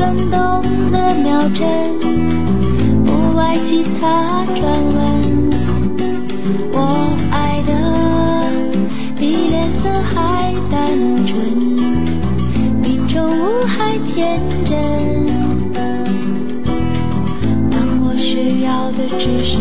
转动的秒针，不爱其他传闻。我爱的比脸色还单纯，比宠物还天真。当我需要的只是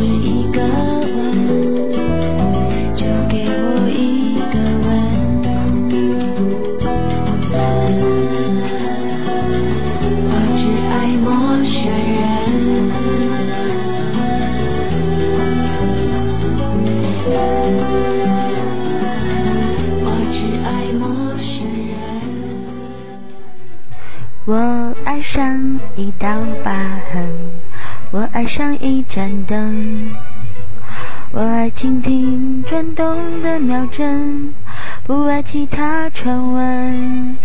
一道疤痕，我爱上一盏灯，我爱倾听转动的秒针，不爱其他传闻。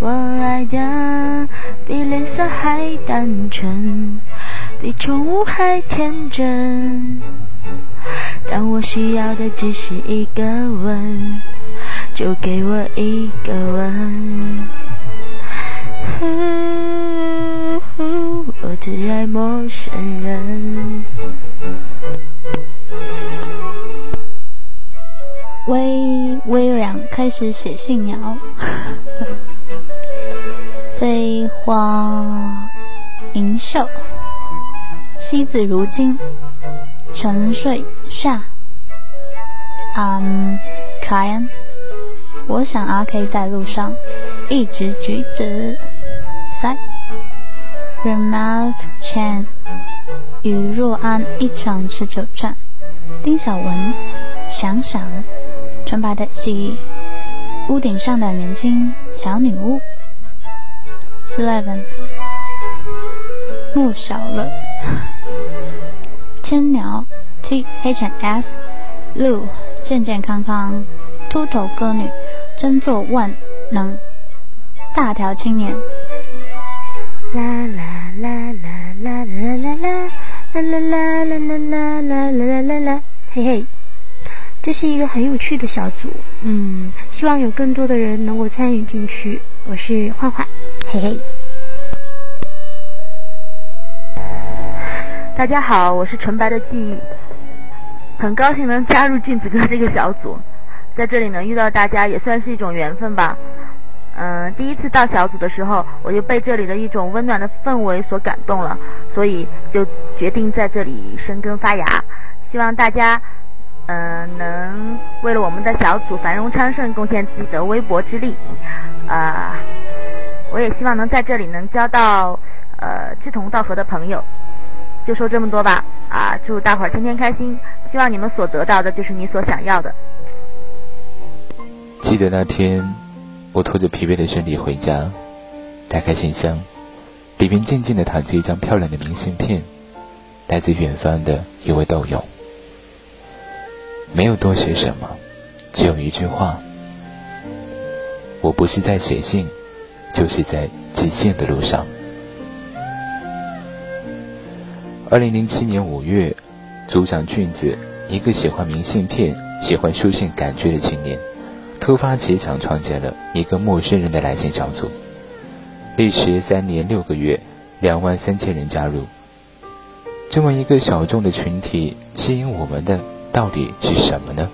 我爱的比脸色还单纯，比宠物还天真。当我需要的只是一个吻，就给我一个吻。我只爱陌生人。微微凉开始写信鸟，飞花银袖，惜字如金，沉睡下。嗯，凯恩，我想阿 K 在路上，一只橘子。Remouth Chan 与若安一场持久战。丁小文，想想，纯白的记忆，屋顶上的年轻小女巫。Eleven，莫小乐，千鸟 T H and S，鹿健健康康，秃头歌女，真做万能，大条青年。啦啦啦啦啦啦啦啦啦啦啦啦啦啦啦啦啦啦，嘿嘿，这是一个很有趣的小组，嗯，希望有更多的人能够参与进去。我是幻幻，嘿嘿。大家好，我是纯白的记忆，很高兴能加入镜子哥这个小组，在这里能遇到大家也算是一种缘分吧。嗯，第一次到小组的时候，我就被这里的一种温暖的氛围所感动了，所以就决定在这里生根发芽。希望大家，嗯，能为了我们的小组繁荣昌盛贡献自己的微薄之力。啊，我也希望能在这里能交到呃志同道合的朋友。就说这么多吧，啊，祝大伙儿天天开心！希望你们所得到的就是你所想要的。记得那天，我拖着疲惫的身体回家，打开信箱，里面静静的躺着一张漂亮的明信片，来自远方的一位豆友。没有多写什么，只有一句话：我不是在写信，就是在寄信的路上。二零零七年五月，组长俊子，一个喜欢明信片、喜欢书信感觉的青年，突发奇想，创建了一个陌生人的来信小组。历时三年六个月，两万三千人加入。这么一个小众的群体，吸引我们的到底是什么呢？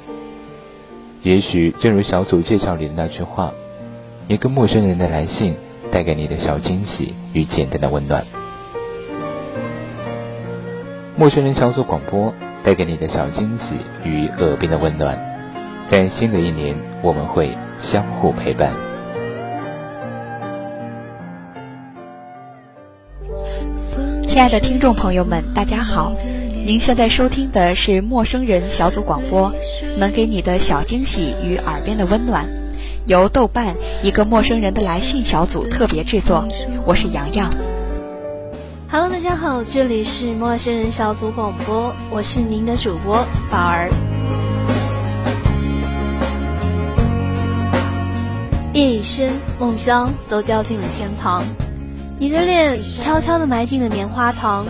也许正如小组介绍里的那句话：“一个陌生人的来信，带给你的小惊喜与简单的温暖。”陌生人小组广播带给你的小惊喜与耳边的温暖，在新的一年，我们会相互陪伴。亲爱的听众朋友们，大家好！您现在收听的是陌生人小组广播，能给你的小惊喜与耳边的温暖，由豆瓣一个陌生人的来信小组特别制作。我是洋洋。Hello，大家好，这里是陌生人小组广播，我是您的主播宝儿。夜已深，梦乡都掉进了天堂，你的脸悄悄地埋进了棉花糖，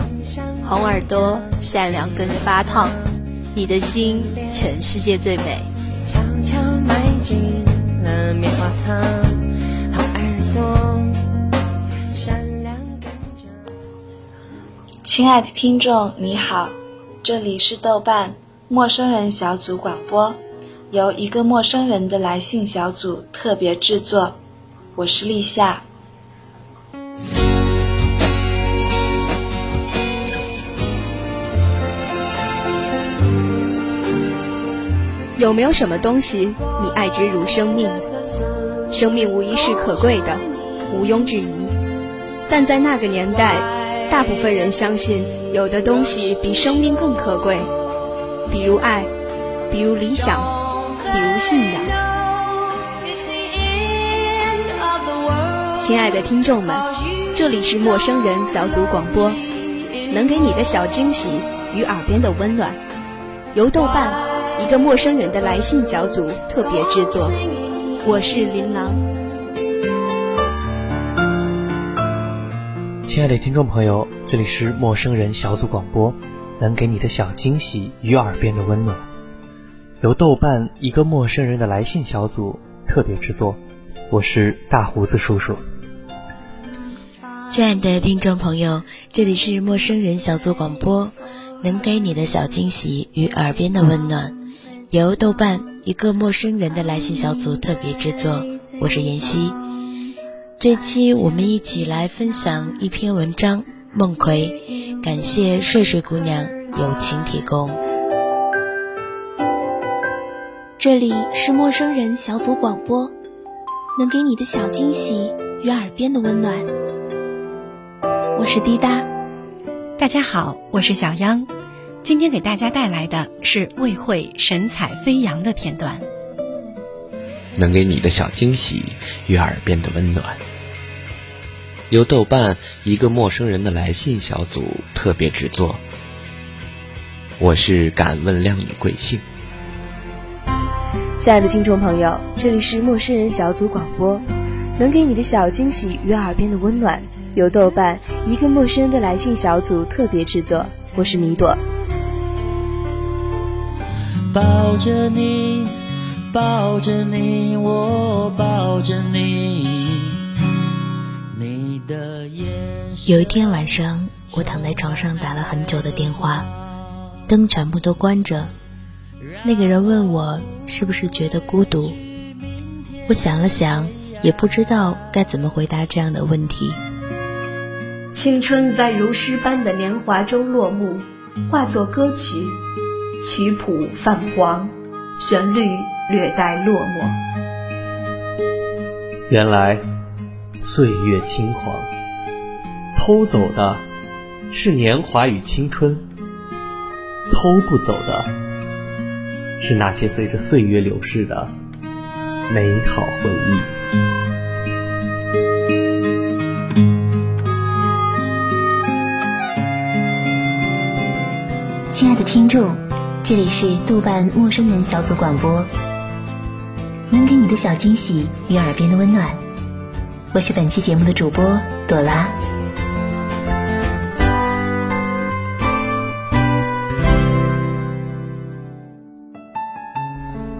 红耳朵善良跟着发烫，你的心全世界最美。悄悄埋进了棉花糖，红耳朵善良跟亲爱的听众，你好，这里是豆瓣陌生人小组广播，由一个陌生人的来信小组特别制作，我是立夏。有没有什么东西你爱之如生命？生命无疑是可贵的，毋庸置疑。但在那个年代，大部分人相信有的东西比生命更可贵，比如爱，比如理想，比如信仰。亲爱的听众们，这里是陌生人小组广播，能给你的小惊喜与耳边的温暖，由豆瓣一个陌生人的来信小组特别制作。我是琳琅。亲爱的听众朋友，这里是陌生人小组广播，能给你的小惊喜与耳边的温暖，由豆瓣一个陌生人的来信小组特别制作。我是大胡子叔叔。亲爱的听众朋友，这里是陌生人小组广播，能给你的小惊喜与耳边的温暖，由豆瓣一个陌生人的来信小组特别制作。我是妍希。这期我们一起来分享一篇文章，《梦葵》，感谢睡睡姑娘友情提供。这里是陌生人小组广播，能给你的小惊喜与耳边的温暖。我是滴答，大家好，我是小央，今天给大家带来的是魏慧神采飞扬的片段。能给你的小惊喜与耳边的温暖，由豆瓣一个陌生人的来信小组特别制作。我是敢问靓女贵姓？亲爱的听众朋友，这里是陌生人小组广播，能给你的小惊喜与耳边的温暖，由豆瓣一个陌生人的来信小组特别制作。我是米朵。抱着你。抱着你，我抱着你。你的眼有一天晚上，我躺在床上打了很久的电话，灯全部都关着。那个人问我是不是觉得孤独，我想了想，也不知道该怎么回答这样的问题。青春在如诗般的年华中落幕，化作歌曲，曲谱泛黄，旋律。略带落寞。原来，岁月轻狂，偷走的是年华与青春，偷不走的是那些随着岁月流逝的美好回忆。亲爱的听众，这里是豆瓣陌生人小组广播。能给你的小惊喜与耳边的温暖，我是本期节目的主播朵拉。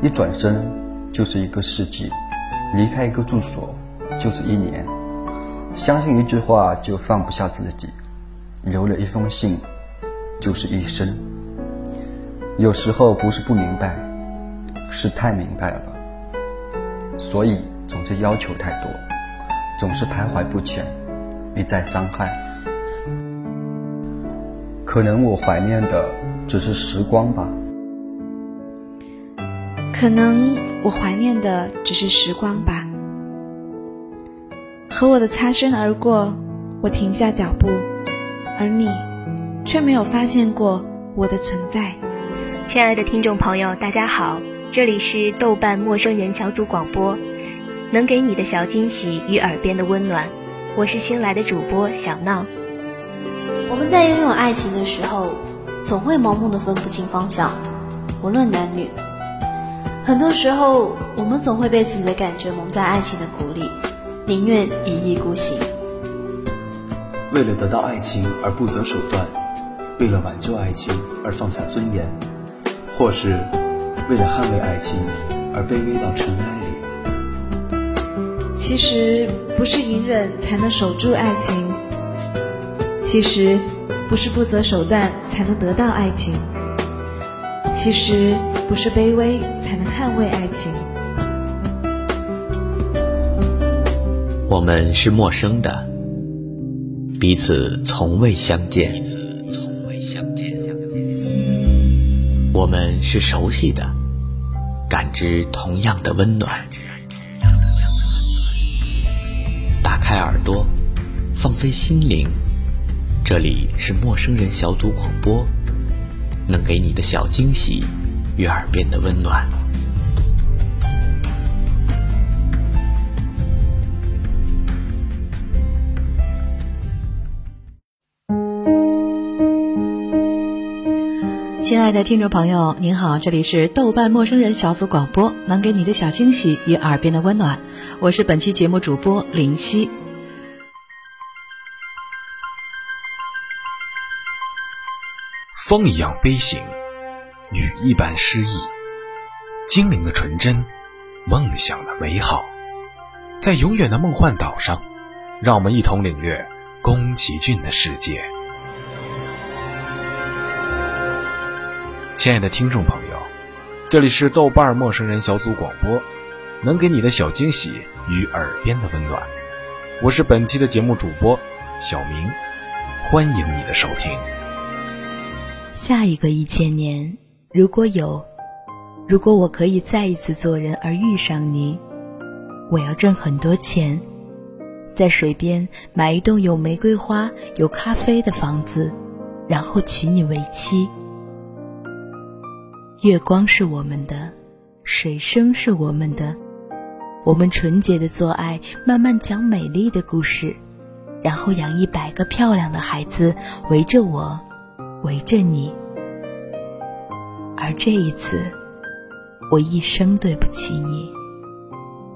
一转身就是一个世纪，离开一个住所就是一年。相信一句话就放不下自己，留了一封信就是一生。有时候不是不明白，是太明白了。所以总是要求太多，总是徘徊不前，一再伤害。可能我怀念的只是时光吧。可能我怀念的只是时光吧。和我的擦身而过，我停下脚步，而你却没有发现过我的存在。亲爱的听众朋友，大家好。这里是豆瓣陌生人小组广播，能给你的小惊喜与耳边的温暖。我是新来的主播小闹。我们在拥有爱情的时候，总会盲目的分不清方向，无论男女。很多时候，我们总会被自己的感觉蒙在爱情的鼓里，宁愿一意孤行。为了得到爱情而不择手段，为了挽救爱情而放下尊严，或是。为了捍卫爱情而卑微到尘埃里，其实不是隐忍才能守住爱情，其实不是不择手段才能得到爱情，其实不是卑微才能捍卫爱情。我们是陌生的，彼此从未相见。我们是熟悉的，感知同样的温暖。打开耳朵，放飞心灵，这里是陌生人小组广播，能给你的小惊喜与耳边的温暖。亲爱的听众朋友，您好，这里是豆瓣陌生人小组广播，能给你的小惊喜与耳边的温暖，我是本期节目主播林夕。风一样飞行，雨一般诗意，精灵的纯真，梦想的美好，在永远的梦幻岛上，让我们一同领略宫崎骏的世界。亲爱的听众朋友，这里是豆瓣陌生人小组广播，能给你的小惊喜与耳边的温暖。我是本期的节目主播小明，欢迎你的收听。下一个一千年，如果有，如果我可以再一次做人而遇上你，我要挣很多钱，在水边买一栋有玫瑰花、有咖啡的房子，然后娶你为妻。月光是我们的，水声是我们的，我们纯洁的做爱，慢慢讲美丽的故事，然后养一百个漂亮的孩子，围着我，围着你。而这一次，我一生对不起你，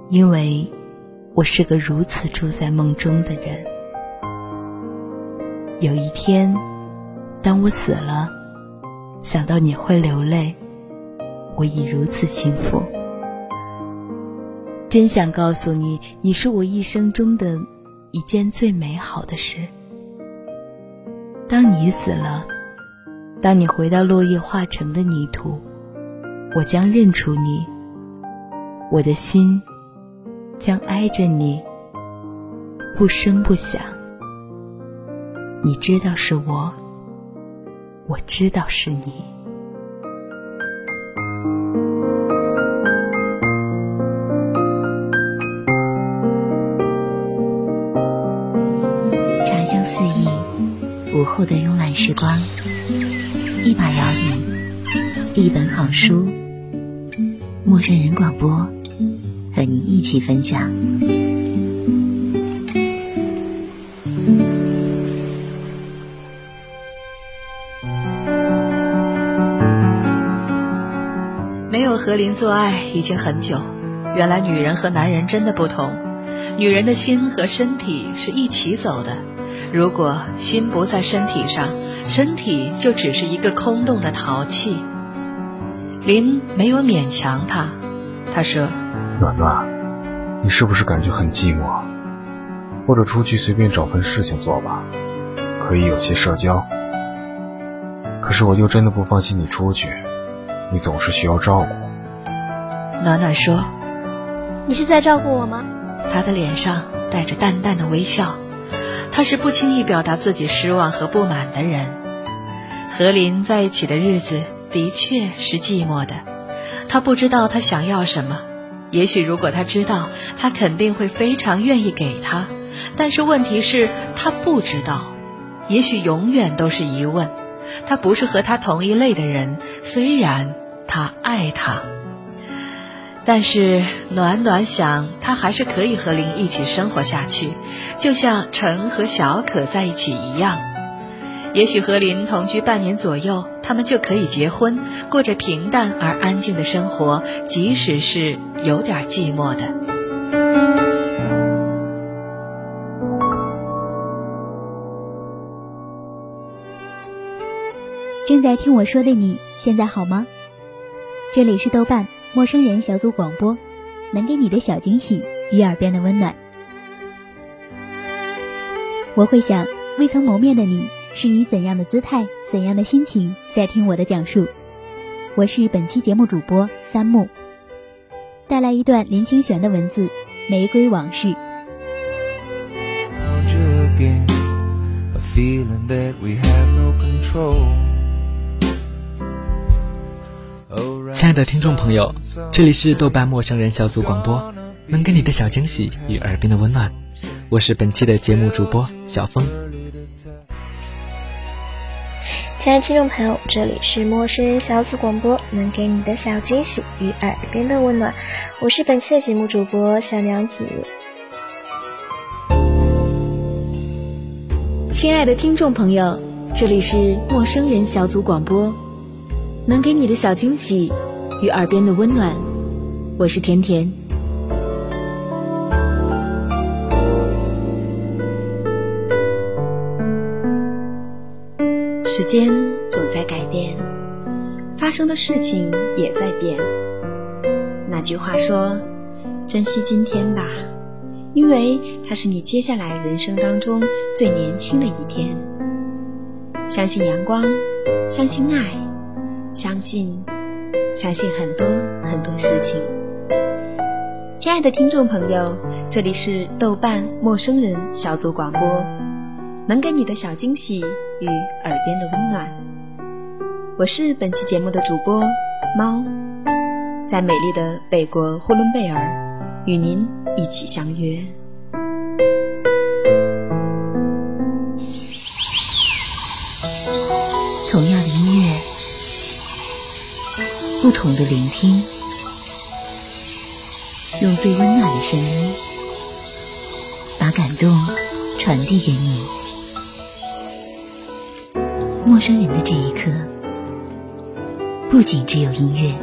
因为我是个如此住在梦中的人。有一天，当我死了，想到你会流泪。我已如此幸福，真想告诉你，你是我一生中的一件最美好的事。当你死了，当你回到落叶化成的泥土，我将认出你，我的心将挨着你，不声不响。你知道是我，我知道是你。茶香四溢午后的慵懒时光，一把摇椅，一本好书，陌生人广播，和你一起分享。没有和林做爱已经很久，原来女人和男人真的不同，女人的心和身体是一起走的。如果心不在身体上，身体就只是一个空洞的陶器。林没有勉强他，他说：“暖暖，你是不是感觉很寂寞？或者出去随便找份事情做吧，可以有些社交。可是我又真的不放心你出去，你总是需要照顾。”暖暖说：“你是在照顾我吗？”他的脸上带着淡淡的微笑。他是不轻易表达自己失望和不满的人。和林在一起的日子的确是寂寞的，他不知道他想要什么。也许如果他知道，他肯定会非常愿意给他。但是问题是，他不知道。也许永远都是疑问。他不是和他同一类的人，虽然他爱他。但是暖暖想，他还是可以和林一起生活下去，就像陈和小可在一起一样。也许和林同居半年左右，他们就可以结婚，过着平淡而安静的生活，即使是有点寂寞的。正在听我说的你，现在好吗？这里是豆瓣。陌生人小组广播，能给你的小惊喜与耳边的温暖。我会想，未曾谋面的你，是以怎样的姿态、怎样的心情在听我的讲述？我是本期节目主播三木，带来一段林清玄的文字《玫瑰往事》。亲爱的听众朋友，这里是豆瓣陌生人小组广播，能给你的小惊喜与耳边的温暖，我是本期的节目主播小峰。亲爱的听众朋友，这里是陌生人小组广播，能给你的小惊喜与耳边的温暖，我是本期的节目主播小娘子。亲爱的听众朋友，这里是陌生人小组广播，能给你的小惊喜与耳边的温暖，我是甜甜。时间总在改变，发生的事情也在变。那句话说：“珍惜今天吧。”因为它是你接下来人生当中最年轻的一天。相信阳光，相信爱，相信，相信很多很多事情。亲爱的听众朋友，这里是豆瓣陌生人小组广播，能给你的小惊喜与耳边的温暖。我是本期节目的主播猫，在美丽的北国呼伦贝尔，与您。一起相约。同样的音乐，不同的聆听，用最温暖的声音，把感动传递给你。陌生人的这一刻，不仅只有音乐，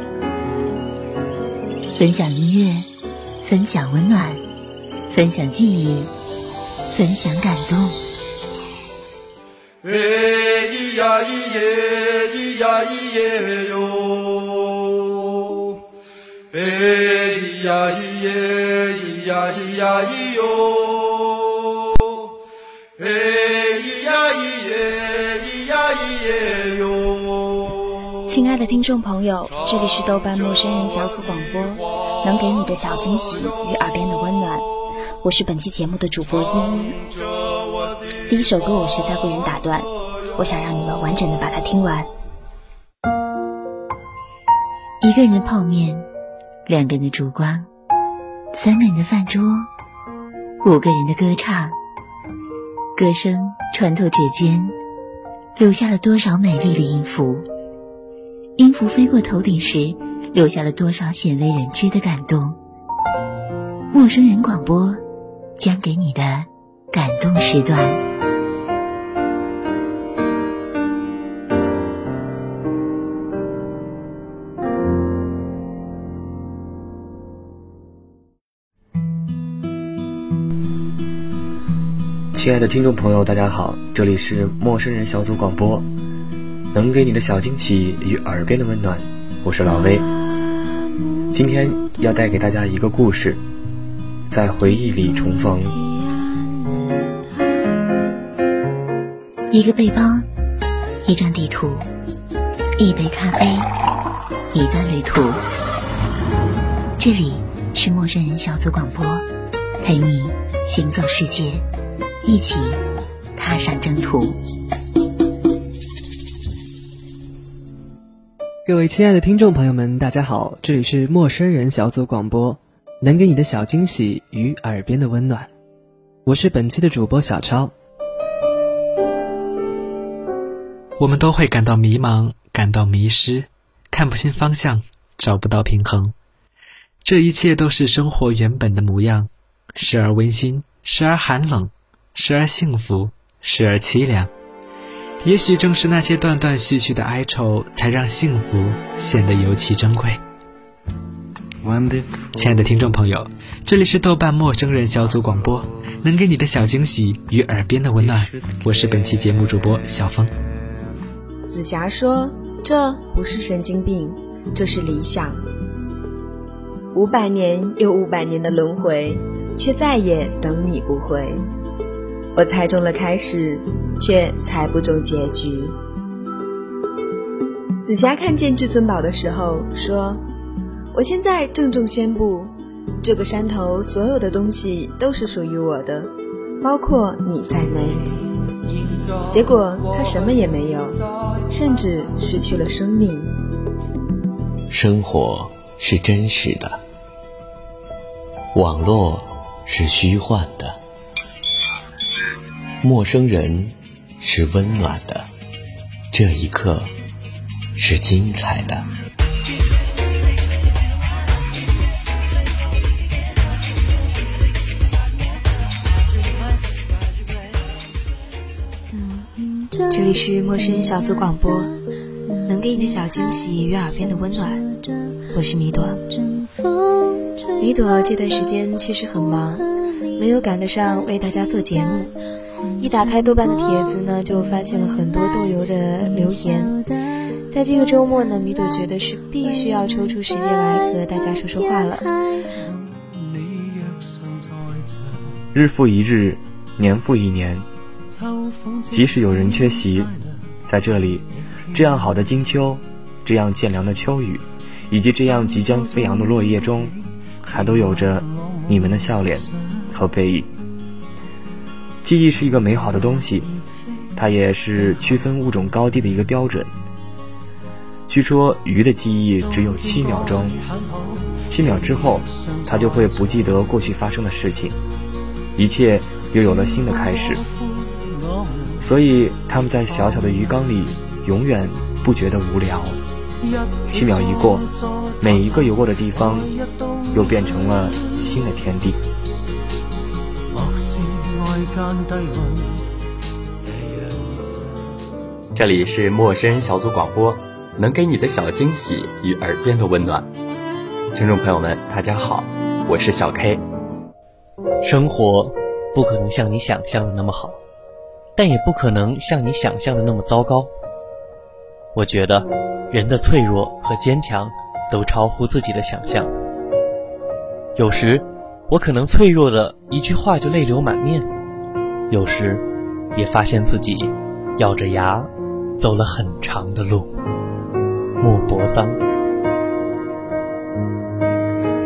分享音乐。分享温暖，分享记忆，分享感动。哎咿呀咿耶，咿呀咿耶哟。哎咿呀咿耶，咿呀咿呀咿哟。哎亲爱的听众朋友，这里是豆瓣陌生人小组广播。能给你的小惊喜与耳边的温暖，我是本期节目的主播依依。第一首歌我实在不忍打断，我想让你们完整的把它听完。一个人的泡面，两个人的烛光，三个人的饭桌，五个人的歌唱，歌声穿透指尖，留下了多少美丽的音符？音符飞过头顶时。留下了多少鲜为人知的感动？陌生人广播将给你的感动时段。亲爱的听众朋友，大家好，这里是陌生人小组广播，能给你的小惊喜与耳边的温暖，我是老威。今天要带给大家一个故事，在回忆里重逢。一个背包，一张地图，一杯咖啡，一段旅途。这里是陌生人小组广播，陪你行走世界，一起踏上征途。各位亲爱的听众朋友们，大家好，这里是陌生人小组广播，能给你的小惊喜与耳边的温暖，我是本期的主播小超。我们都会感到迷茫，感到迷失，看不清方向，找不到平衡，这一切都是生活原本的模样，时而温馨，时而寒冷，时而幸福，时而凄凉。也许正是那些断断续续的哀愁，才让幸福显得尤其珍贵。亲爱的听众朋友，这里是豆瓣陌生人小组广播，能给你的小惊喜与耳边的温暖。我是本期节目主播小峰。紫霞说：“这不是神经病，这是理想。五百年又五百年的轮回，却再也等你不回。我猜中了开始，却猜不中结局。紫霞看见至尊宝的时候说：“我现在郑重宣布，这个山头所有的东西都是属于我的，包括你在内。”结果他什么也没有，甚至失去了生命。生活是真实的，网络是虚幻的。陌生人是温暖的，这一刻是精彩的。这里是陌生人小组广播，能给你的小惊喜与耳边的温暖。我是米朵，米朵这段时间确实很忙，没有赶得上为大家做节目。一打开豆瓣的帖子呢，就发现了很多豆油的留言。在这个周末呢，米朵觉得是必须要抽出时间来和大家说说话了。日复一日，年复一年，即使有人缺席，在这里，这样好的金秋，这样渐凉的秋雨，以及这样即将飞扬的落叶中，还都有着你们的笑脸和背影。记忆是一个美好的东西，它也是区分物种高低的一个标准。据说鱼的记忆只有七秒钟，七秒之后，它就会不记得过去发生的事情，一切又有了新的开始。所以他们在小小的鱼缸里，永远不觉得无聊。七秒一过，每一个游过的地方，又变成了新的天地。这里是陌生人小组广播，能给你的小惊喜与耳边的温暖。听众朋友们，大家好，我是小 K。生活不可能像你想象的那么好，但也不可能像你想象的那么糟糕。我觉得人的脆弱和坚强都超乎自己的想象。有时我可能脆弱的一句话就泪流满面。有时，也发现自己咬着牙走了很长的路。莫泊桑。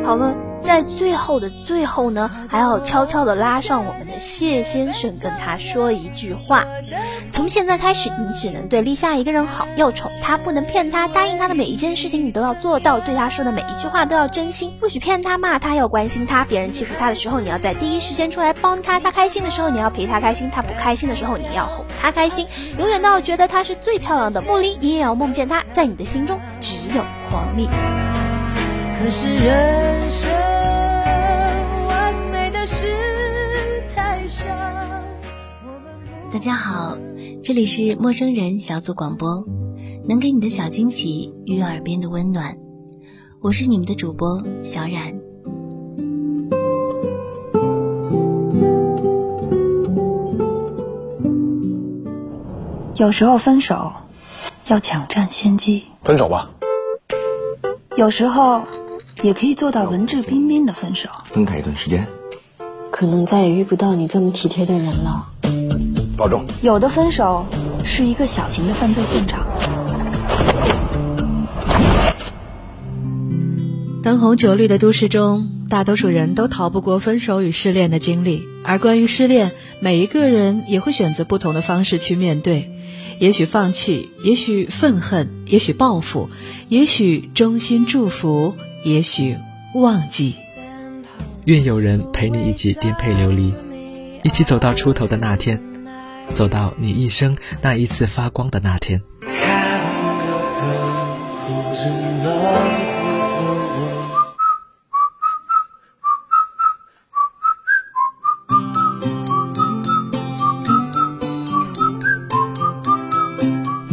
好了。在最后的最后呢，还要悄悄地拉上我们的谢先生，跟他说一句话：从现在开始，你只能对立夏一个人好，要宠他，不能骗他，答应他的每一件事情你都要做到，对他说的每一句话都要真心，不许骗他、骂他，要关心他。别人欺负他的时候，你要在第一时间出来帮他；他开心的时候，你要陪他开心；他不开心的时候，你要哄他开心。永远都要觉得她是最漂亮的茉莉，你也要梦见她，在你的心中只有黄丽。可是人生完美的事太少。大家好，这里是陌生人小组广播，能给你的小惊喜与耳边的温暖，我是你们的主播小冉。有时候分手要抢占先机，分手吧。有时候也可以做到文质彬彬的分手，分开一段时间，可能再也遇不到你这么体贴的人了。保重。有的分手是一个小型的犯罪现场。灯红酒绿的都市中，大多数人都逃不过分手与失恋的经历。而关于失恋，每一个人也会选择不同的方式去面对，也许放弃，也许愤恨，也许报复，也许衷心祝福，也许忘记。愿有人陪你一起颠沛流离，一起走到出头的那天。走到你一生那一次发光的那天。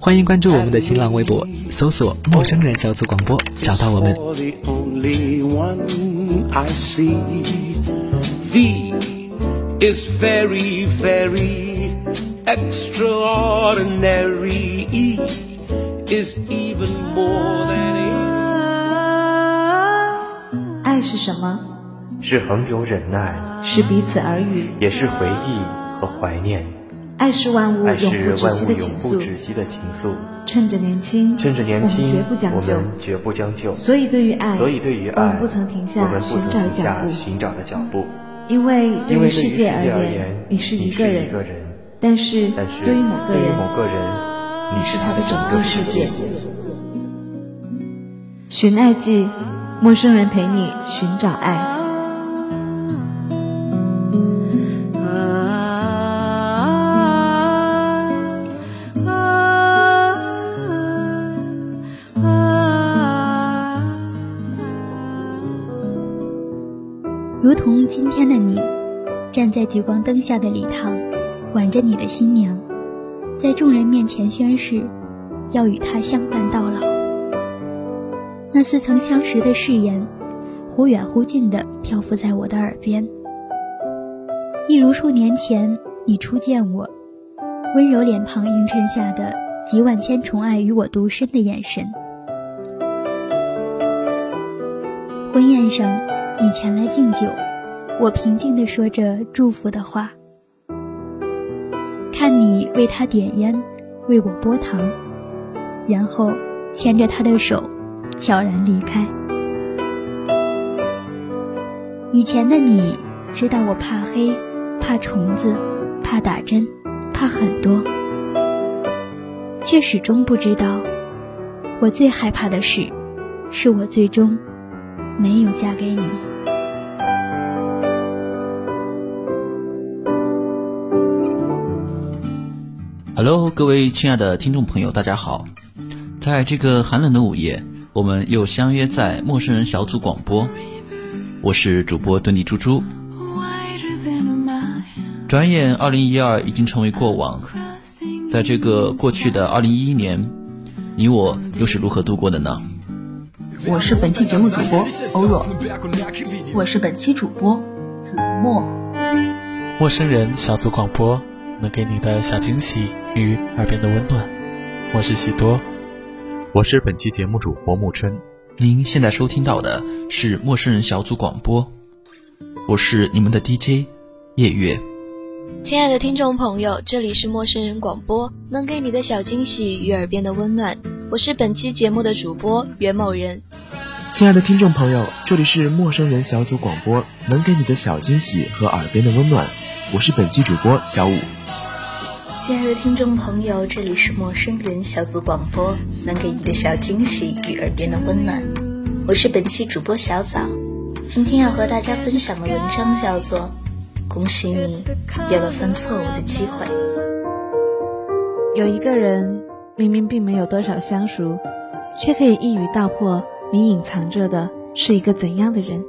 欢迎关注我们的新浪微博，搜索“陌生人小组广播”，找到我们。For the. V is very, very extraordinary. E is even more than 爱是什么？是恒久忍耐，是彼此耳语。也是回忆和怀念。爱是万物爱永是万不止息的物永不情愫。止息的情愫。趁着年轻，趁着年轻，我们绝不将就。所以对于爱，所以对于爱，我们不曾停下寻找的脚步。因为对于于世界而言言，，你是一个人，但是对于某个人，你是他的整整个个世界界。。寻爱记，陌生人陪你寻找爱。如同今天的你，站在聚光灯下的礼堂，挽着你的新娘，在众人面前宣誓，要与她相伴到老。那似曾相识的誓言，忽远忽近地漂浮在我的耳边，一如数年前你初见我，温柔脸庞映衬下的集万千宠爱与我独身的眼神。婚宴上，你前来敬酒，我平静地说着祝福的话。看你为他点烟，为我拨糖，然后牵着他的手，悄然离开。以前的你知道我怕黑，怕虫子，怕打针，怕很多，却始终不知道，我最害怕的事，是我最终没有嫁给你。Hello，各位亲爱的听众朋友，大家好！在这个寒冷的午夜，我们又相约在陌生人小组广播。我是主播墩地猪猪。转眼，二零一二已经成为过往。在这个过去的二零一一年，你我又是如何度过的呢？我是本期节目主播欧若，我是本期主播子墨。陌生人小组广播能给你的小惊喜与耳边的温暖。我是喜多，我是本期节目主播木春。您现在收听到的是陌生人小组广播，我是你们的 DJ 夜月。亲爱的听众朋友，这里是陌生人广播，能给你的小惊喜与耳边的温暖。我是本期节目的主播袁某人。亲爱的听众朋友，这里是陌生人小组广播，能给你的小惊喜和耳边的温暖。我是本期主播小五。亲爱的听众朋友，这里是陌生人小组广播，能给你的小惊喜与耳边的温暖。我是本期主播小枣，今天要和大家分享的文章叫做《恭喜你有了犯错误的机会》。有一个人明明并没有多少相熟，却可以一语道破你隐藏着的是一个怎样的人。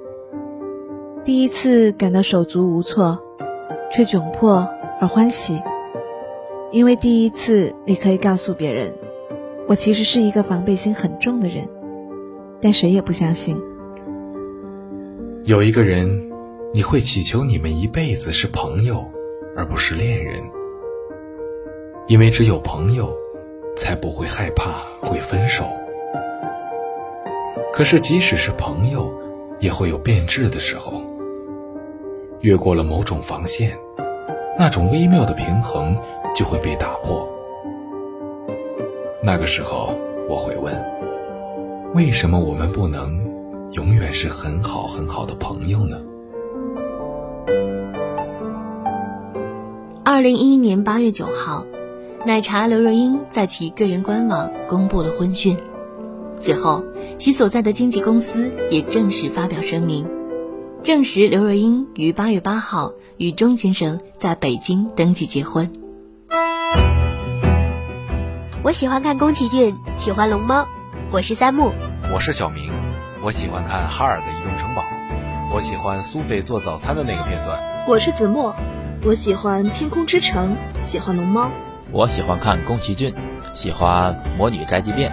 第一次感到手足无措，却窘迫而欢喜，因为第一次你可以告诉别人，我其实是一个防备心很重的人，但谁也不相信。有一个人，你会祈求你们一辈子是朋友，而不是恋人，因为只有朋友，才不会害怕会分手。可是即使是朋友，也会有变质的时候。越过了某种防线，那种微妙的平衡就会被打破。那个时候，我会问：为什么我们不能永远是很好很好的朋友呢？二零一一年八月九号，奶茶刘若英在其个人官网公布了婚讯，随后其所在的经纪公司也正式发表声明。证实刘若英于八月八号与钟先生在北京登记结婚。我喜欢看宫崎骏，喜欢龙猫。我是三木，我是小明，我喜欢看哈尔的移动城堡。我喜欢苏菲做早餐的那个片段。我是子墨，我喜欢《天空之城》，喜欢龙猫。我喜欢看宫崎骏，喜欢《魔女宅急便》。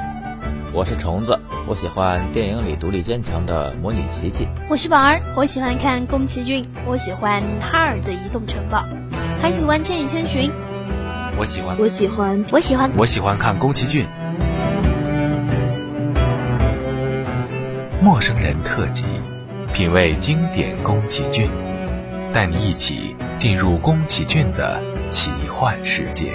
我是虫子，我喜欢电影里独立坚强的魔女琪琪。我是宝儿，我喜欢看宫崎骏，我喜欢哈尔的移动城堡，还喜欢《千与千寻》。我喜欢，我喜欢，我喜欢，我喜欢看宫崎骏。陌生人特辑，品味经典宫崎骏，带你一起进入宫崎骏的奇幻世界。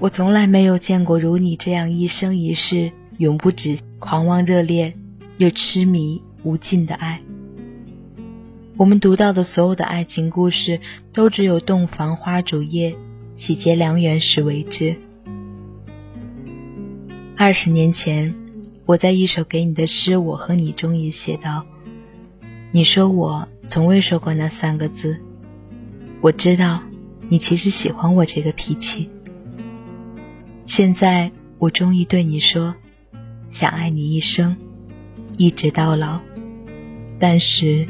我从来没有见过如你这样一生一世永不止、狂妄热烈又痴迷无尽的爱。我们读到的所有的爱情故事，都只有洞房花烛夜、喜结良缘时为之。二十年前，我在一首给你的诗《我和你》中也写道：“你说我从未说过那三个字，我知道你其实喜欢我这个脾气。”现在我终于对你说，想爱你一生，一直到老。但是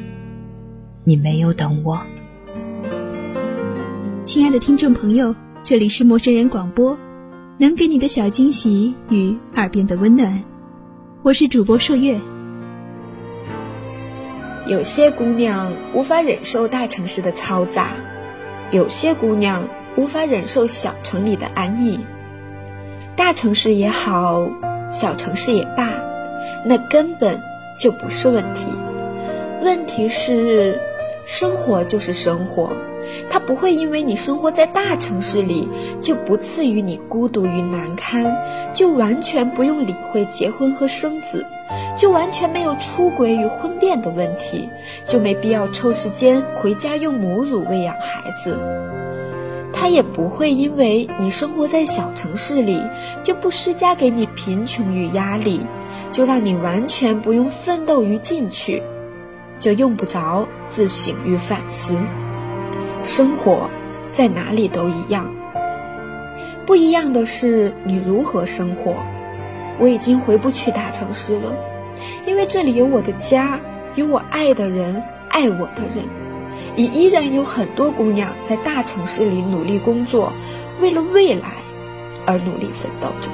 你没有等我。亲爱的听众朋友，这里是陌生人广播，能给你的小惊喜与耳边的温暖。我是主播朔月。有些姑娘无法忍受大城市的嘈杂，有些姑娘无法忍受小城里的安逸。大城市也好，小城市也罢，那根本就不是问题。问题是，生活就是生活，它不会因为你生活在大城市里就不赐予你孤独与难堪，就完全不用理会结婚和生子，就完全没有出轨与婚变的问题，就没必要抽时间回家用母乳喂养孩子。他也不会因为你生活在小城市里，就不施加给你贫穷与压力，就让你完全不用奋斗与进取，就用不着自省与反思。生活在哪里都一样，不一样的是你如何生活。我已经回不去大城市了，因为这里有我的家，有我爱的人，爱我的人。也依然有很多姑娘在大城市里努力工作，为了未来而努力奋斗着。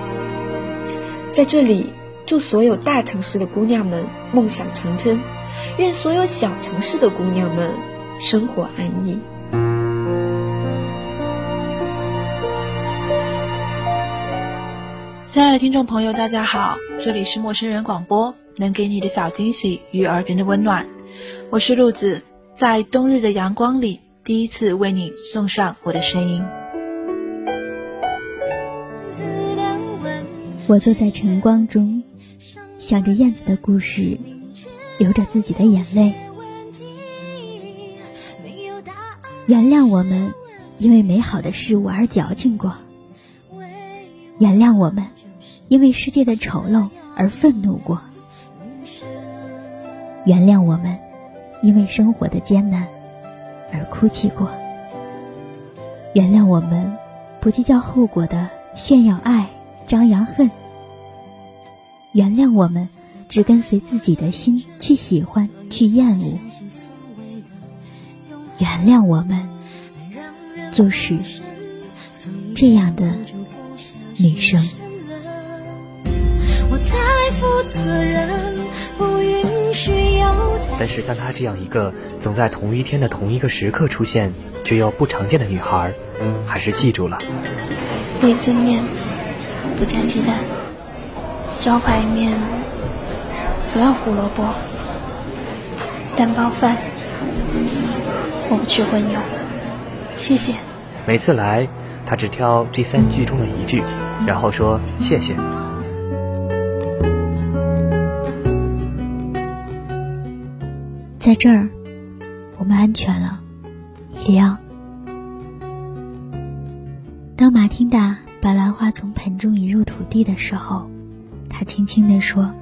在这里，祝所有大城市的姑娘们梦想成真，愿所有小城市的姑娘们生活安逸。亲爱的听众朋友，大家好，这里是陌生人广播，能给你的小惊喜与耳边的温暖，我是鹿子。在冬日的阳光里，第一次为你送上我的声音。我坐在晨光中，想着燕子的故事，流着自己的眼泪。原谅我们，因为美好的事物而矫情过；原谅我们，因为世界的丑陋而愤怒过；原谅我们。因为生活的艰难而哭泣过，原谅我们不计较后果的炫耀爱、张扬恨。原谅我们只跟随自己的心去喜欢、去厌恶。原谅我们就是这样的女生。我太负责任。但是像她这样一个总在同一天的同一个时刻出现却又不常见的女孩，还是记住了。味增面不加鸡蛋，招牌面不要胡萝卜，蛋包饭我不吃荤油，谢谢。每次来，她只挑这三句中的一句，然后说谢谢。在这儿，我们安全了，里奥。当马汀达把兰花从盆中移入土地的时候，他轻轻地说：“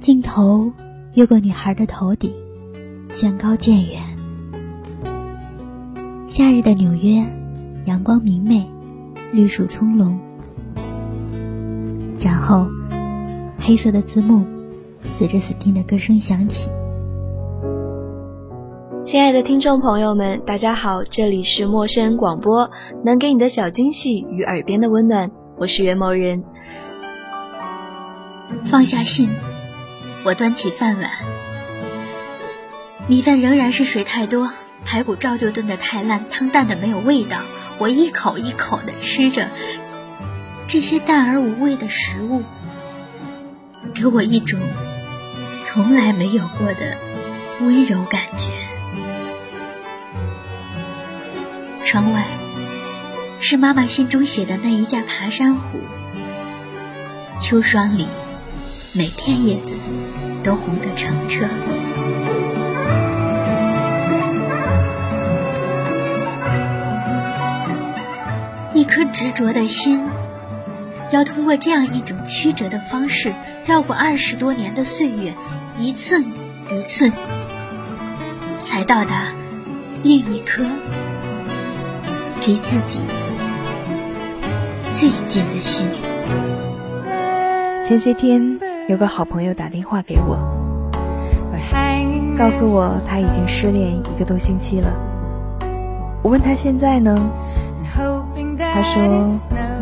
镜头越过女孩的头顶，渐高渐远。夏日的纽约，阳光明媚，绿树葱茏。然后，黑色的字幕随着 Sting 的歌声响起。亲爱的听众朋友们，大家好，这里是陌生人广播，能给你的小惊喜与耳边的温暖，我是袁某人。放下信，我端起饭碗，米饭仍然是水太多，排骨照旧炖得太烂，汤淡的没有味道。我一口一口的吃着这些淡而无味的食物，给我一种从来没有过的温柔感觉。窗外是妈妈信中写的那一架爬山虎，秋霜里每片叶子都红得澄澈。一颗执着的心，要通过这样一种曲折的方式，绕过二十多年的岁月，一寸一寸，才到达另一颗离自己最近的心。前些天有个好朋友打电话给我，告诉我他已经失恋一个多星期了。我问他现在呢？他说：“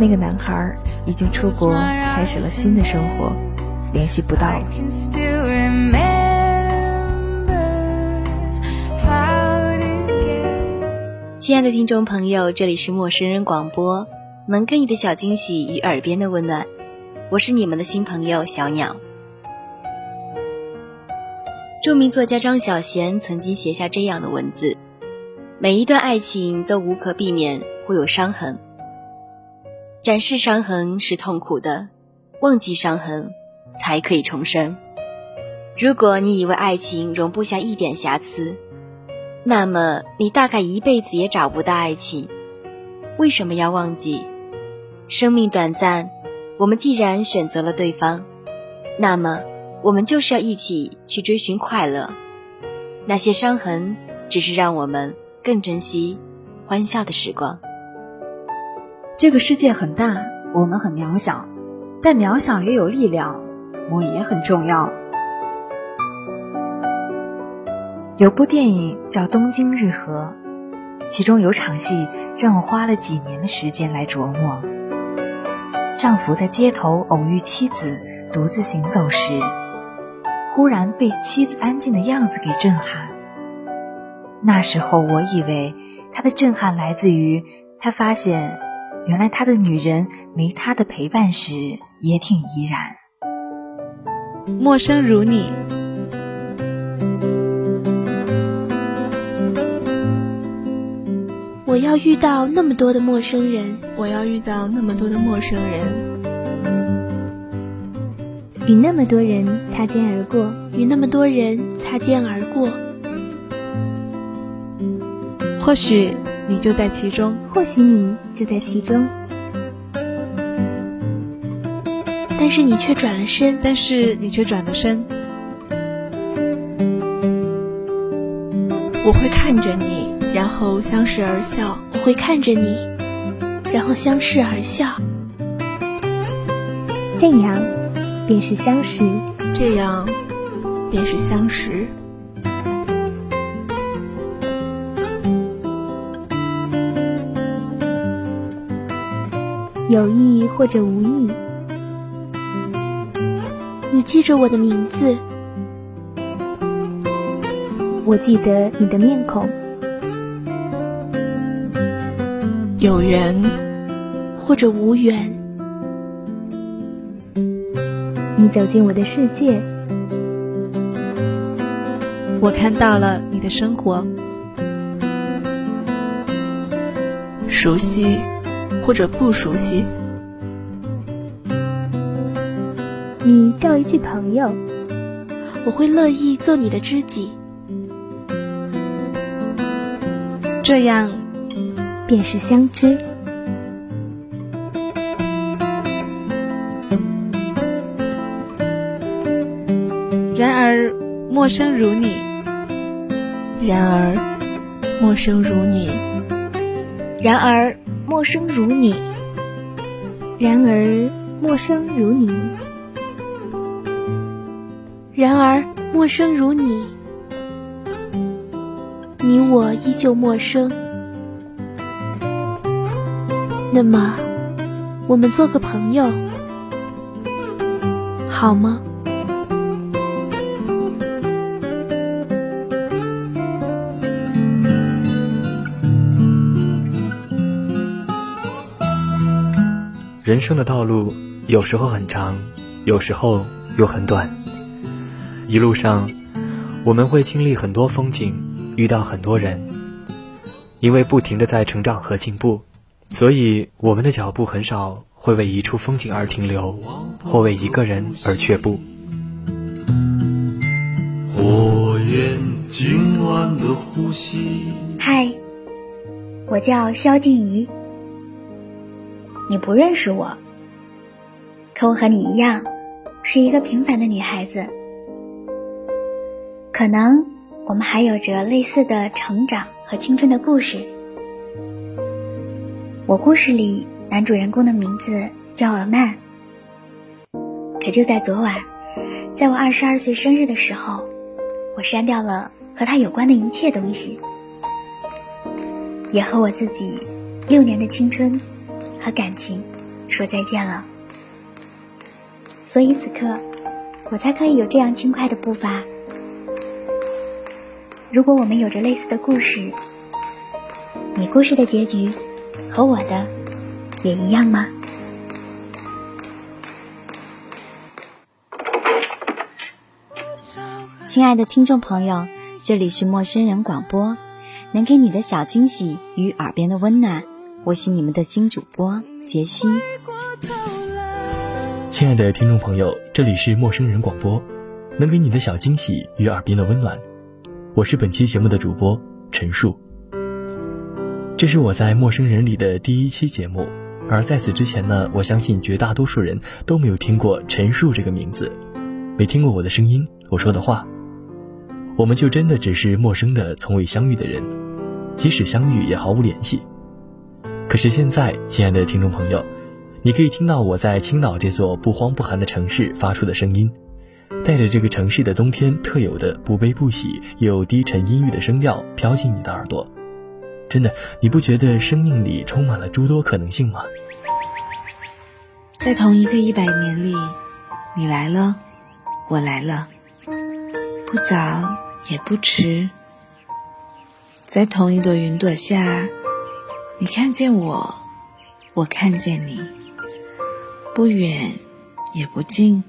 那个男孩已经出国，开始了新的生活，联系不到了。”亲爱的听众朋友，这里是陌生人广播，能给你的小惊喜与耳边的温暖，我是你们的新朋友小鸟。著名作家张小娴曾经写下这样的文字：“每一段爱情都无可避免会有伤痕。”展示伤痕是痛苦的，忘记伤痕才可以重生。如果你以为爱情容不下一点瑕疵，那么你大概一辈子也找不到爱情。为什么要忘记？生命短暂，我们既然选择了对方，那么我们就是要一起去追寻快乐。那些伤痕，只是让我们更珍惜欢笑的时光。这个世界很大，我们很渺小，但渺小也有力量，我也很重要。有部电影叫《东京日和》，其中有场戏让我花了几年的时间来琢磨。丈夫在街头偶遇妻子独自行走时，忽然被妻子安静的样子给震撼。那时候我以为他的震撼来自于他发现。原来他的女人没他的陪伴时也挺怡然。陌生如你，我要遇到那么多的陌生人，我要遇到那么多的陌生人，与那么多人擦肩而过，与那么多人擦肩而过，或许。你就在其中，或许你就在其中，但是你却转了身，但是你却转了身。我会看着你，然后相视而笑。我会看着你，然后相视而笑。这样，便是相识。这样，便是相识。有意或者无意，你记着我的名字，我记得你的面孔。有缘。或者无缘，你走进我的世界，我看到了你的生活，熟悉。或者不熟悉，你叫一句朋友，我会乐意做你的知己。这样，便是相知。然而，陌生如你；然而，陌生如你；然而。陌生如你，然而陌生如你。然而，陌生如你，你我依旧陌生。那么，我们做个朋友，好吗？人生的道路有时候很长，有时候又很短。一路上，我们会经历很多风景，遇到很多人。因为不停的在成长和进步，所以我们的脚步很少会为一处风景而停留，或为一个人而却步。我愿今晚的呼吸。嗨，我叫肖静怡。你不认识我，可我和你一样，是一个平凡的女孩子。可能我们还有着类似的成长和青春的故事。我故事里男主人公的名字叫尔曼。可就在昨晚，在我二十二岁生日的时候，我删掉了和他有关的一切东西，也和我自己六年的青春。和感情说再见了，所以此刻我才可以有这样轻快的步伐。如果我们有着类似的故事，你故事的结局和我的也一样吗？亲爱的听众朋友，这里是陌生人广播，能给你的小惊喜与耳边的温暖。我是你们的新主播杰西。亲爱的听众朋友，这里是陌生人广播，能给你的小惊喜与耳边的温暖。我是本期节目的主播陈树。这是我在陌生人里的第一期节目，而在此之前呢，我相信绝大多数人都没有听过陈树这个名字，没听过我的声音，我说的话。我们就真的只是陌生的、从未相遇的人，即使相遇也毫无联系。可是现在，亲爱的听众朋友，你可以听到我在青岛这座不慌不寒的城市发出的声音，带着这个城市的冬天特有的不悲不喜又低沉阴郁的声调飘进你的耳朵。真的，你不觉得生命里充满了诸多可能性吗？在同一个一百年里，你来了，我来了，不早也不迟。在同一朵云朵下。你看见我，我看见你，不远也不近，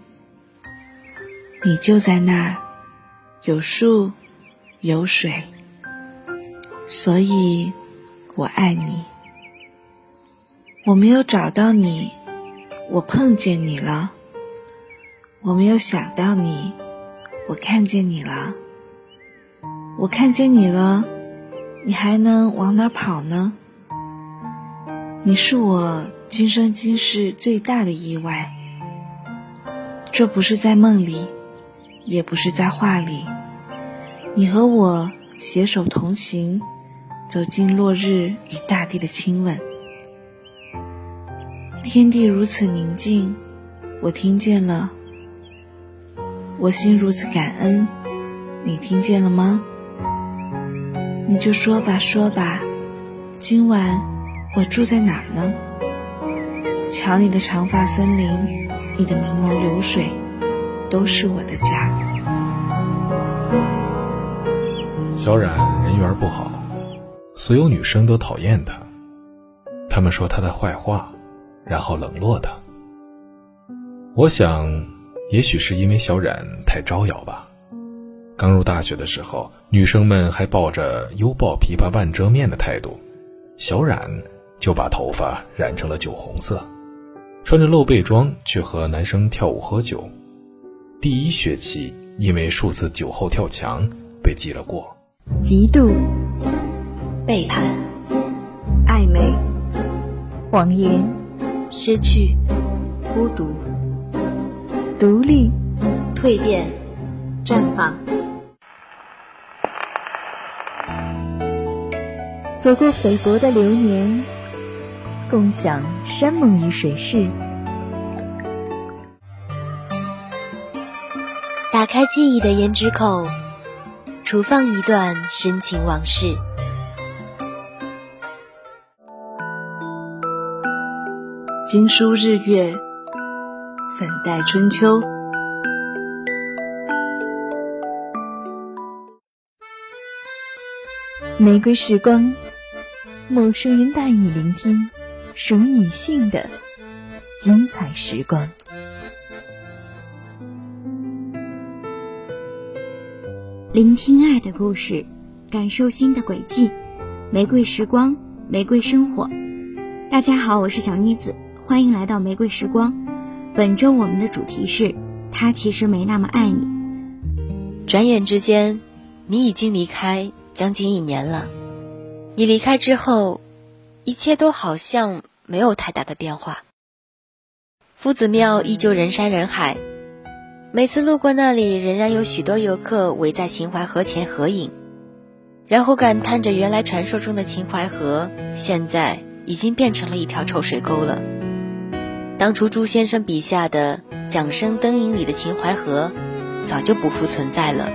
你就在那，有树，有水，所以我爱你。我没有找到你，我碰见你了；我没有想到你，我看见你了。我看见你了，你还能往哪跑呢？你是我今生今世最大的意外，这不是在梦里，也不是在画里。你和我携手同行，走进落日与大地的亲吻。天地如此宁静，我听见了；我心如此感恩，你听见了吗？你就说吧，说吧，今晚。我住在哪儿呢？瞧你的长发森林，你的明眸流水，都是我的家。小冉人缘不好，所有女生都讨厌他，他们说他的坏话，然后冷落他。我想，也许是因为小冉太招摇吧。刚入大学的时候，女生们还抱着犹抱琵琶半遮面的态度，小冉。就把头发染成了酒红色，穿着露背装去和男生跳舞喝酒。第一学期因为数次酒后跳墙被记了过。嫉妒、背叛、暧昧、谎言、失去、孤独、独立、蜕变、绽放。走过菲薄的流年。共享山盟与水誓，打开记忆的胭脂扣，储放一段深情往事。经书日月，粉黛春秋。玫瑰时光，陌生人带你聆听属于女性的精彩时光。聆听爱的故事，感受心的轨迹。玫瑰时光，玫瑰生活。大家好，我是小妮子，欢迎来到玫瑰时光。本周我们的主题是：他其实没那么爱你。转眼之间，你已经离开将近一年了。你离开之后，一切都好像没有太大的变化。夫子庙依旧人山人海。每次路过那里，仍然有许多游客围在秦淮河前合影，然后感叹着原来传说中的秦淮河现在已经变成了一条臭水沟了。当初朱先生笔下的《桨声灯影》里的秦淮河，早就不复存在了。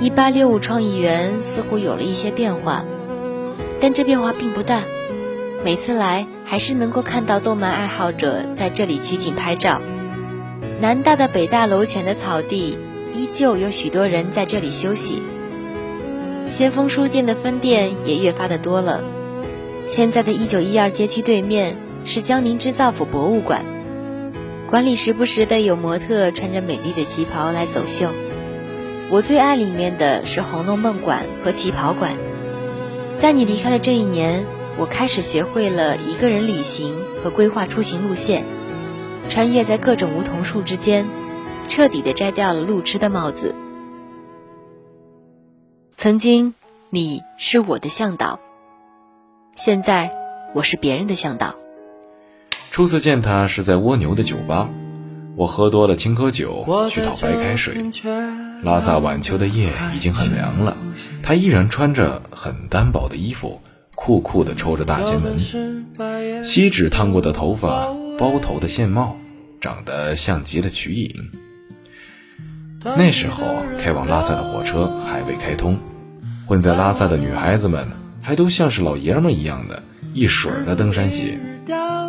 一八六五创意园似乎有了一些变化，但这变化并不大。每次来，还是能够看到动漫爱好者在这里取景拍照。南大的北大楼前的草地，依旧有许多人在这里休息。先锋书店的分店也越发的多了。现在的一九一二街区对面是江宁织造府博物馆，馆里时不时的有模特穿着美丽的旗袍来走秀。我最爱里面的是红楼梦馆和旗袍馆。在你离开的这一年，我开始学会了一个人旅行和规划出行路线。穿越在各种梧桐树之间，彻底的摘掉了路痴的帽子。曾经你是我的向导，现在我是别人的向导。初次见他是在蜗牛的酒吧，我喝多了青稞酒去讨白开水。拉萨晚秋的夜已经很凉了，他依然穿着很单薄的衣服，酷酷的抽着大前门，锡纸烫过的头发。包头的线帽，长得像极了瞿颖。那时候开往拉萨的火车还未开通，混在拉萨的女孩子们还都像是老爷们一样的一水儿的登山鞋，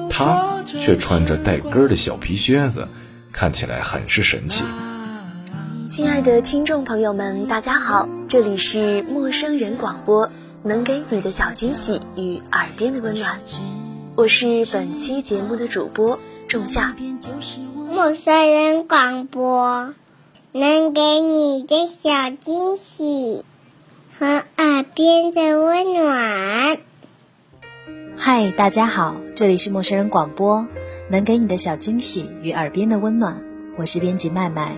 他却穿着带跟儿的小皮靴子，看起来很是神气。亲爱的听众朋友们，大家好，这里是陌生人广播，能给你的小惊喜与耳边的温暖。我是本期节目的主播仲夏。陌生人广播能给你的小惊喜和耳边的温暖。嗨，大家好，这里是陌生人广播，能给你的小惊喜与耳边的温暖。我是编辑麦麦，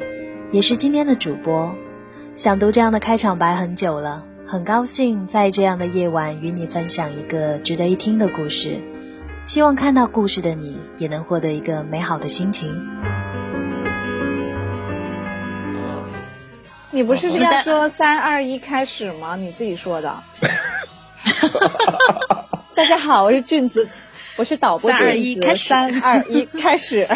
也是今天的主播。想读这样的开场白很久了，很高兴在这样的夜晚与你分享一个值得一听的故事。希望看到故事的你也能获得一个美好的心情。你不是要说三二一开始吗？你自己说的。大家好，我是俊子，我是导播。三二一开始。三二一开始。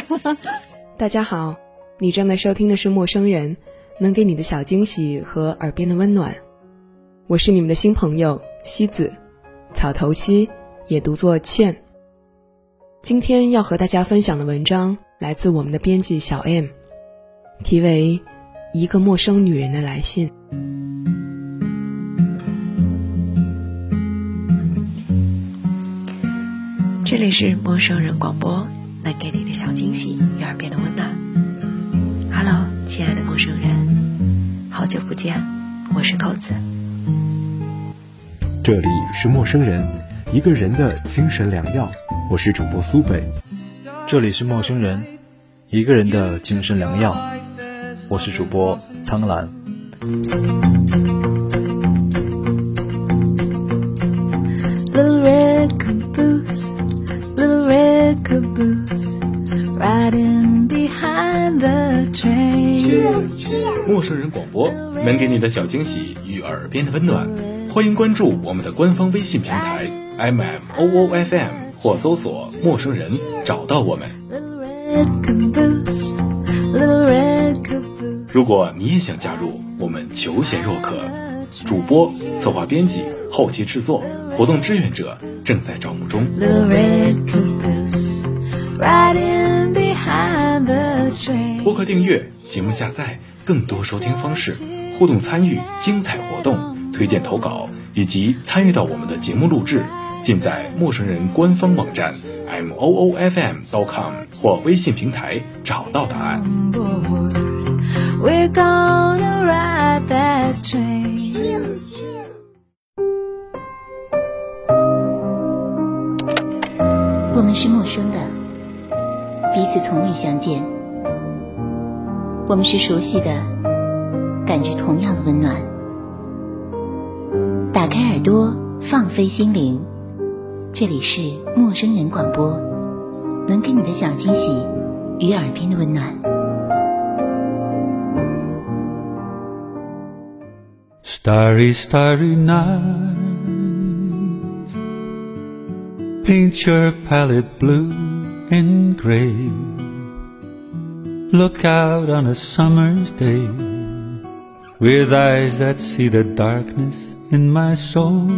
大家好，你正在收听的是《陌生人》，能给你的小惊喜和耳边的温暖。我是你们的新朋友西子，草头西也读作茜。今天要和大家分享的文章来自我们的编辑小 M，题为《一个陌生女人的来信》。这里是陌生人广播，能给你的小惊喜与耳边的温暖。Hello，亲爱的陌生人，好久不见，我是扣子。这里是陌生人，一个人的精神良药。我是主播苏北，这里是陌生人，一个人的精神良药。我是主播苍兰。陌生人广播能给你的小惊喜与耳边的温暖，欢迎关注我们的官方微信平台 M M O O F M。或搜索“陌生人”找到我们。如果你也想加入，我们求贤若渴，主播、策划、编辑、后期制作、活动志愿者正在招募中。播客订阅、节目下载、更多收听方式、互动参与、精彩活动、推荐投稿以及参与到我们的节目录制，尽在陌生人官方网站 m o o f m dot com 或微信平台找到答案。我们是陌生的，彼此从未相见。我们是熟悉的，感觉同样的温暖。打开耳朵，放飞心灵，这里是陌生人广播，能给你的小惊喜与耳边的温暖。Starry, starry night. Paint your palette blue and gray. Look out on a summer's day with eyes that see the darkness in my soul.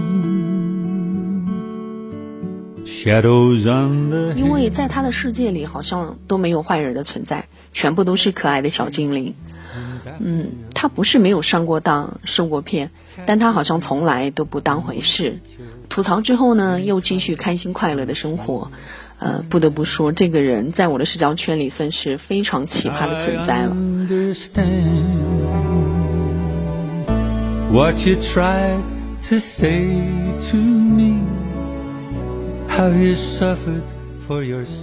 因为在他的世界里，好像都没有坏人的存在，全部都是可爱的小精灵。嗯，他不是没有上过当、受过骗，但他好像从来都不当回事。吐槽之后呢，又继续开心快乐的生活。呃，不得不说，这个人在我的社交圈里算是非常奇葩的存在了。What you tried to say to me,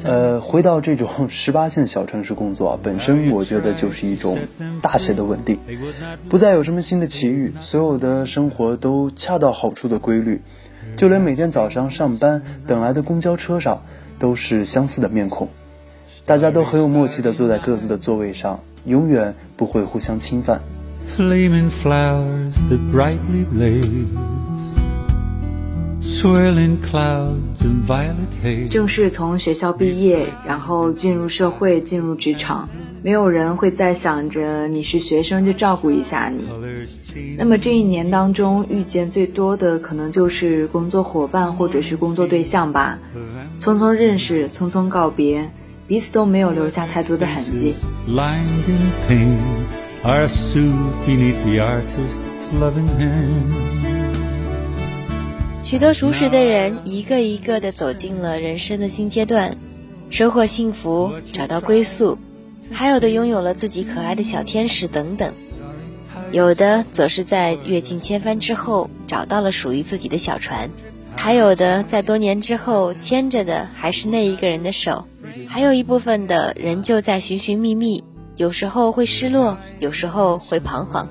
呃，回到这种 十八线小城市工作，本身我觉得就是一种大写的稳定，不再有什么新的奇遇，所有的生活都恰到好处的规律，就连每天早上上班等来的公交车上，都是相似的面孔，大家都很有默契的坐在各自的座位上，永远不会互相侵犯。正是从学校毕业，然后进入社会，进入职场，没有人会再想着你是学生就照顾一下你。那么这一年当中遇见最多的可能就是工作伙伴或者是工作对象吧，匆匆认识，匆匆告别，彼此都没有留下太多的痕迹。许多熟识的人一个一个的走进了人生的新阶段，收获幸福，找到归宿，还有的拥有了自己可爱的小天使等等，有的则是在阅尽千帆之后找到了属于自己的小船，还有的在多年之后牵着的还是那一个人的手，还有一部分的仍旧在寻寻觅觅，有时候会失落，有时候会彷徨。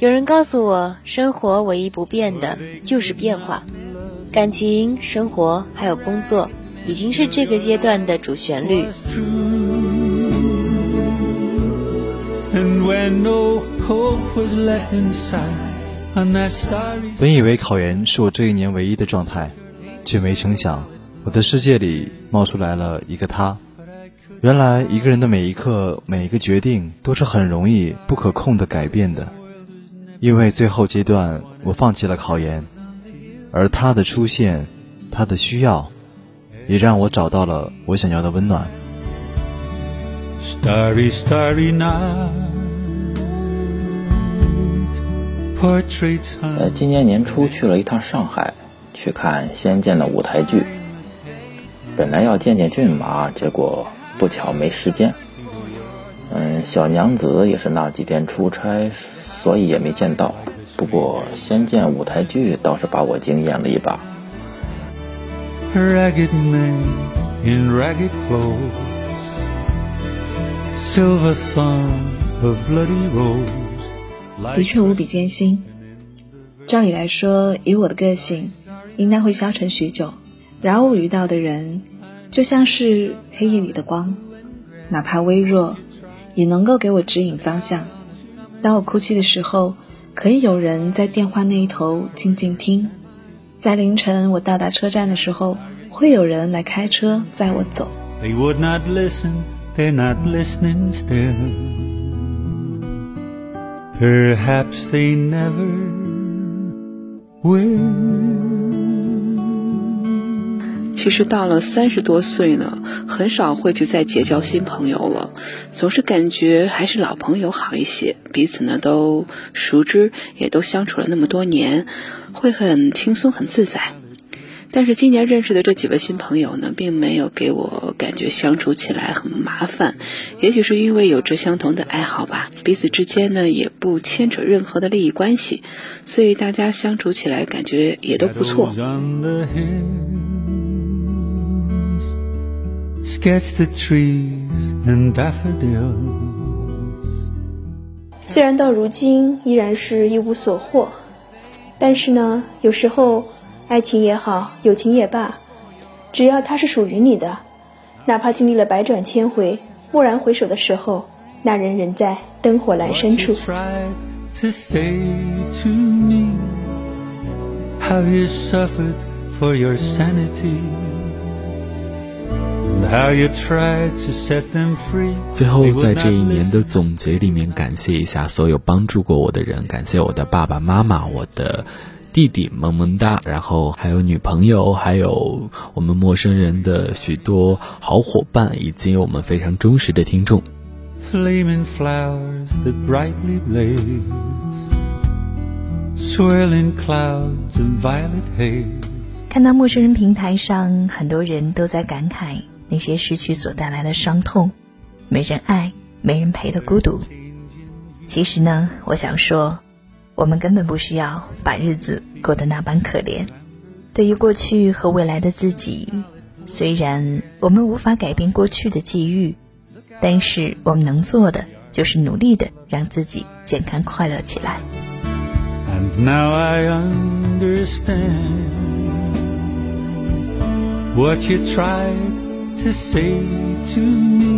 有人告诉我，生活唯一不变的就是变化。感情、生活还有工作，已经是这个阶段的主旋律。本以为考研是我这一年唯一的状态，却没成想，我的世界里冒出来了一个他。原来一个人的每一刻、每一个决定都是很容易不可控的改变的。因为最后阶段我放弃了考研，而他的出现，他的需要，也让我找到了我想要的温暖。starry, starry night. 呃，今年年初去了一趟上海，去看《仙剑》的舞台剧。本来要见见骏马，结果不巧没时间。嗯，小娘子也是那几天出差，所以也没见到。不过《仙剑》舞台剧倒是把我惊艳了一把。ragged men in ragged clothes, silver thorn of bloody rose. 的确无比艰辛。照理来说，以我的个性，应当会消沉许久。然而我遇到的人，就像是黑夜里的光，哪怕微弱，也能够给我指引方向。当我哭泣的时候，可以有人在电话那一头静静听；在凌晨我到达车站的时候，会有人来开车载我走。Perhaps they never will. 其实到了三十多岁呢，很少会去再结交新朋友了，总是感觉还是老朋友好一些，彼此呢都熟知，也都相处了那么多年，会很轻松很自在。但是今年认识的这几位新朋友呢，并没有给我感觉相处起来很麻烦，也许是因为有着相同的爱好吧，彼此之间呢也不牵扯任何的利益关系，所以大家相处起来感觉也都不错。scatch the trees and daffodils. 虽然到如今依然是一无所获，但是呢，有时候爱情也好，友情也罢，只要它是属于你的，哪怕经历了百转千回，蓦然回首的时候，那人仍在灯火阑珊处。最后，在这一年的总结里面，感谢一下所有帮助过我的人，感谢我的爸爸妈妈，我的弟弟萌萌哒，然后还有女朋友，还有我们陌生人的许多好伙伴，以及我们非常忠实的听众。Flaming flowers that brightly blaze, swirling clouds of violet haze. 看到陌生人平台上，很多人都在感慨那些失去所带来的伤痛，没人爱，没人陪的孤独。其实呢，我想说，我们根本不需要把日子过得那般可怜。对于过去和未来的自己，虽然我们无法改变过去的际遇，但是我们能做的就是努力的让自己健康快乐起来。And now I understand what you tried to say to me.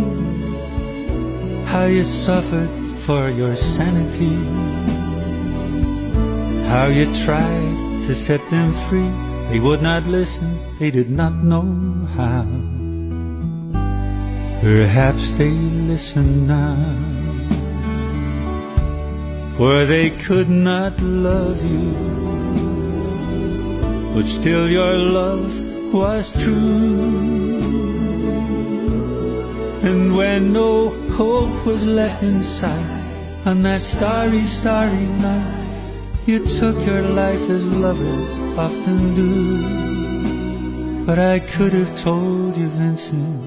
How you suffered for your sanity. How you tried to set them free. They would not listen, they did not know how. Perhaps they listen now. For they could not love you, but still your love was true. And when no hope was left in sight on that starry, starry night, you took your life as lovers often do. But I could have told you, Vincent,